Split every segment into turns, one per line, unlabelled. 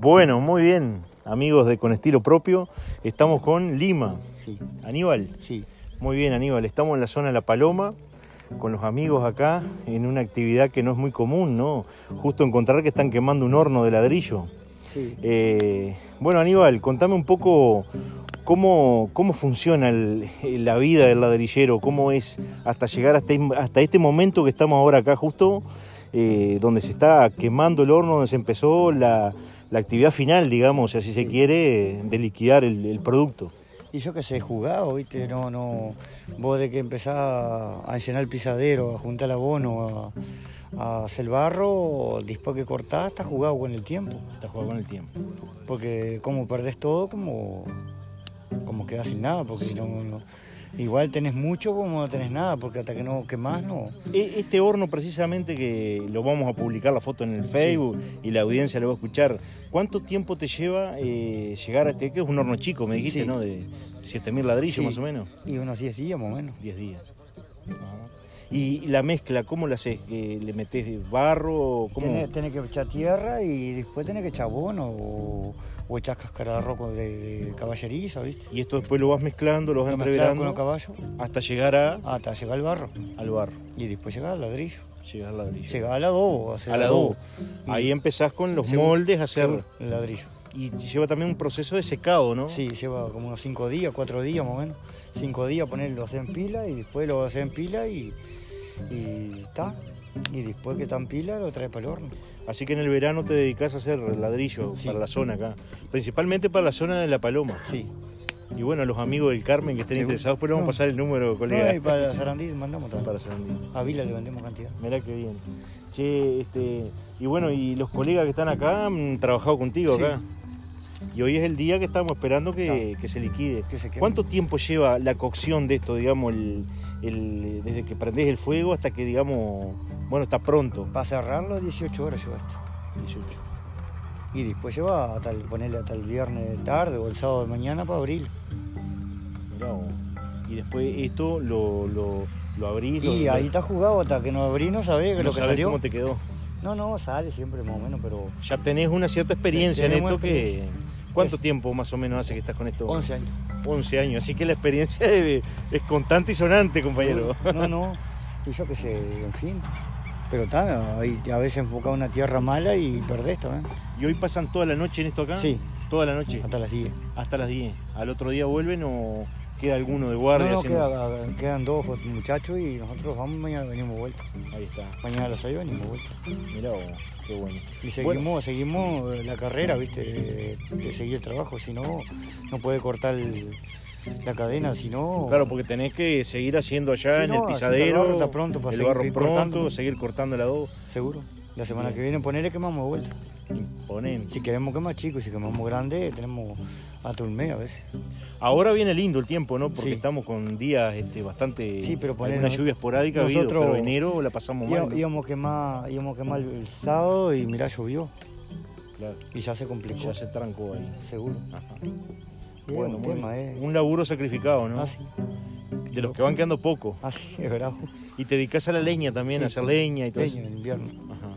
Bueno, muy bien, amigos de Con Estilo Propio. Estamos con Lima.
Sí,
Aníbal.
sí.
Muy bien, Aníbal. Estamos en la zona de La Paloma con los amigos acá en una actividad que no es muy común, ¿no? Justo encontrar que están quemando un horno de ladrillo.
sí.
Eh, bueno, Aníbal, contame un poco cómo, cómo funciona el- la vida del ladrillero, cómo es hasta llegar hasta, hasta este momento que estamos ahora acá justo, eh, donde se está quemando el horno, donde se empezó la, la actividad final, digamos, si así se quiere, de liquidar el, el producto.
Y yo que sé, jugado, ¿viste? No, no. Vos de que empezás a llenar el pisadero, a juntar el abono, a, a hacer el barro, después que cortás, estás jugado con el tiempo.
Está jugando con el tiempo.
Porque como perdés todo, como, como quedás sin nada, porque no, no- igual tenés mucho como no tenés nada, porque hasta que no quemás, no.
E- Este horno precisamente que lo vamos a publicar la foto en el Facebook y la audiencia lo va a escuchar, ¿cuánto tiempo te lleva eh, llegar a este, que es un horno chico, me dijiste,
Sí.
¿no? De 7.000 ladrillos
Sí.
más o menos,
Y unos 10 días más o menos.
10 días. Ajá. Y la mezcla, ¿cómo la haces? ¿Que ¿Le metes barro? ¿Cómo?
Tenés, tenés que echar tierra y después tenés que echar abono o, o echar cáscara de arroz de, de caballeriza, ¿viste?
Y esto después lo vas mezclando, lo vas
mezclás con los
entreverando
caballos
hasta llegar a,
hasta llegar al barro.
al barro,
Y después llegar al ladrillo.
llegar al ladrillo.
Llegar al adobo. hacer
al adobo. Ahí empezás con los moldes a hacer.
El ladrillo.
Y lleva también un proceso de secado, ¿no?
Sí, lleva como unos 5 días, 4 días más o menos. 5 días ponerlo en pila y después lo hacer en pila y, y está. Y después que está en pila lo traes para el horno.
Así que en el verano te dedicas a hacer ladrillo
Sí.
para la zona acá, principalmente para la zona de La Paloma.
Sí.
Y bueno, a los amigos del Carmen que estén interesados, pues le vamos a
No.
pasar el número, colega,
No, y para Sarandí mandamos también.
para Sarandí.
A Vila le vendemos cantidad.
Mirá qué bien. Che, este, y bueno, y los colegas que están acá han trabajado contigo
Sí.
acá. Y hoy es el día que estamos esperando que, que se liquide.
Que se queme.
¿Cuánto tiempo lleva la cocción de esto, digamos, el, el- desde que prendés el fuego hasta que, digamos, bueno, está pronto?
Para cerrarlo 18 horas lleva esto.
18.
Y después lleva hasta el, ponerle hasta el viernes tarde o el sábado de mañana para abrir.
Mirá. Y después esto lo, lo, lo abrís.
Y
lo-
ahí está jugado hasta que no abrí, no sabés que
no
lo que
sabés
salió.
cómo te quedó.
No, no, sale siempre más o menos, pero
Ya tenés una cierta experiencia en esto que... ¿Cuánto
Es-
tiempo más o menos hace que estás con esto?
11 años.
11 años, así que la experiencia debe- es constante y sonante, compañero.
No, no. Y yo qué sé, en fin. Pero está, a veces enfocado una tierra mala y perdés también.
¿Y hoy pasan toda la noche en esto acá?
Sí.
Toda la noche,
Hasta las 10.
hasta las 10. ¿Al otro día vuelven o queda alguno de guardia?
No, no,
haciendo-
queda- quedan dos muchachos y nosotros vamos mañana venimos vuelta.
Ahí está.
Mañana a las 6 venimos vuelta.
Mirá vos, qué bueno.
Y seguimos, seguimos la carrera, ¿viste? De, de seguir el trabajo, si no, no puede cortar el- la cadena, si no...
Claro, porque tenés que seguir haciendo allá en
no,
el pisadero,
el barro, está pronto para
el
seguir
barro pronto,
cortando.
seguir cortando el adobo.
Seguro. La semana que viene ponerle quemamos de vuelta.
Imponente.
Si queremos quemar chico y si quemamos grande, tenemos hasta un mes a veces.
Ahora viene lindo el tiempo, ¿no? Porque
Sí.
estamos con días este, bastante.
Sí, pero poner-
Una lluvia esporádica ha habido,
nosotros-
pero enero la pasamos mal.
Íbamos a quemar, íbamos a quemar el sábado y mirá, llovió.
Claro,
Y ya se complicó.
ya se trancó ahí.
Seguro.
Ajá. Bueno,
un tema, eh.
un laburo sacrificado, ¿no?
Ah, sí.
De los que van quedando poco.
Ah, sí, es bravo.
Y te dedicas a la leña también,
Sí.
a hacer leña y todo
Leña en invierno.
eso. Ajá.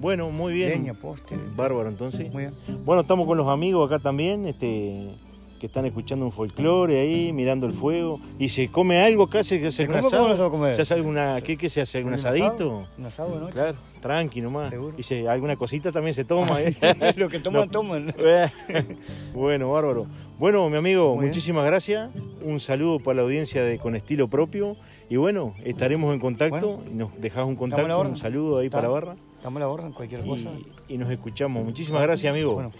Bueno, muy bien.
Leña, poste.
Bárbaro, entonces.
Muy bien.
Bueno, estamos con los amigos acá también, este, que están escuchando un folclore ahí, mirando el fuego. ¿Y se come algo acá? ¿Se hace
¿Se
un asado?
¿Cómo no se va a comer?
¿Se hace alguna, qué, qué se hace? ¿Un
¿Un
asadito?
Un asado de noche.
Claro, tranqui nomás.
Seguro.
Y si alguna cosita también se toma.
Ah,
¿eh?
Lo que toman,
No.
toman.
bueno, bárbaro. Bueno, mi amigo,
Muy bien.
muchísimas gracias. Un saludo para la audiencia de Con Estilo Propio. Y bueno, estaremos en contacto.
Bueno.
nos dejás un contacto, un saludo ahí
Está.
para Barra.
Damos la orden, cualquier cosa.
Y, y nos escuchamos. Muchísimas gracias, amigo.
Bueno,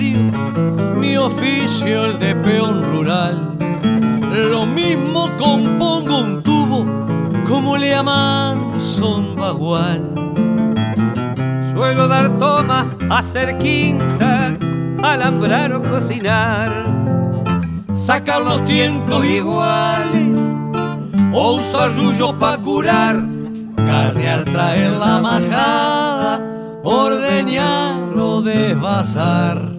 mi oficio el de peón rural. Lo mismo compongo un tubo como le llaman son bagual. Suelo dar toma, hacer quinta, alambrar o cocinar. Sacar los tientos iguales o usar rullos pa' curar carnear, traer la majada, ordeñar o desvasar.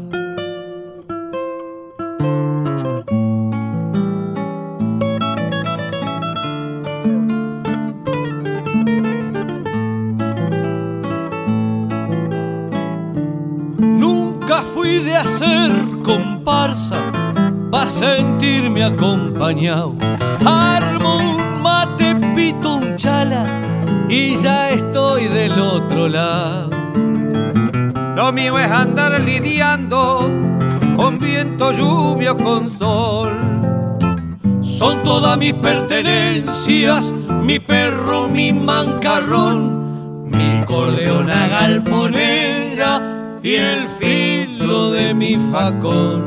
Fui de hacer comparsa para sentirme acompañado. Armo un mate, pito un chala y ya estoy del otro lado.
Lo mío es andar lidiando con viento, lluvia con sol.
Son todas mis pertenencias, mi perro, mi mancarrón, mi corleona galponera y el de mi facón.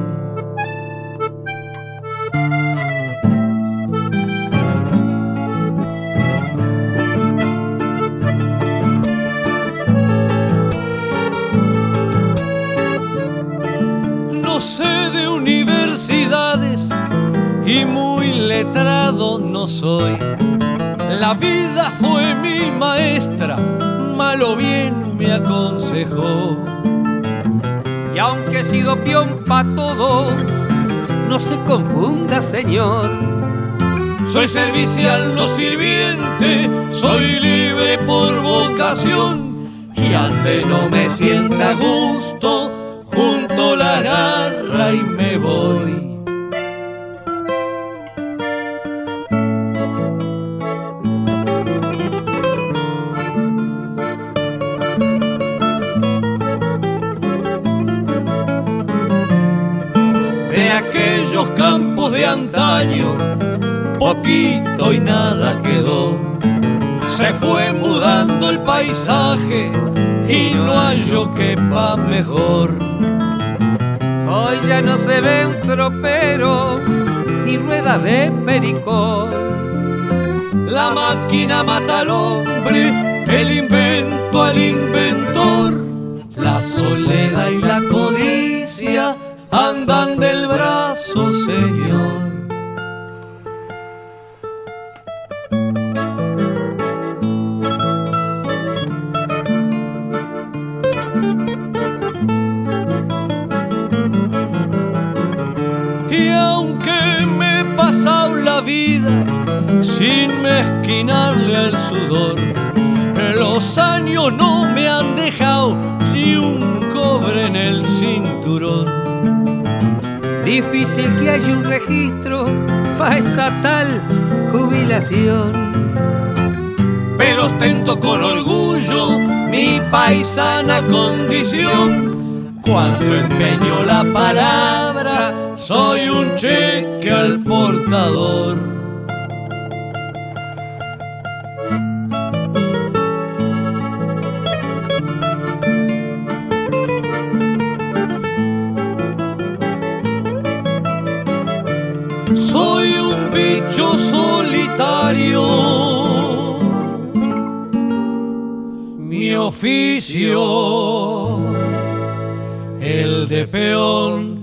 No sé de universidades y muy letrado no soy. La vida fue mi maestra, malo bien me aconsejó.
Y aunque he sido peón pa' todo, no se confunda, señor.
Soy servicial, no sirviente, soy libre por vocación. Y ante no me sienta gusto, junto la garra y me voy. Campos de antaño, poquito y nada quedó. Se fue mudando el paisaje y no hallo quepa mejor.
Hoy ya no se ve un tropero ni rueda de pericón.
La máquina mata al hombre, el invento al inventor. La soledad y la andan del brazo, Señor. Y aunque me he pasado la vida sin mezquinarle al sudor, los años no me han dejado ni un cobre en el cinturón.
Difícil que haya un registro para esa tal jubilación.
pero ostento con orgullo mi paisana condición. Cuando empeño la palabra, soy un cheque al portador. Oficio, el de peón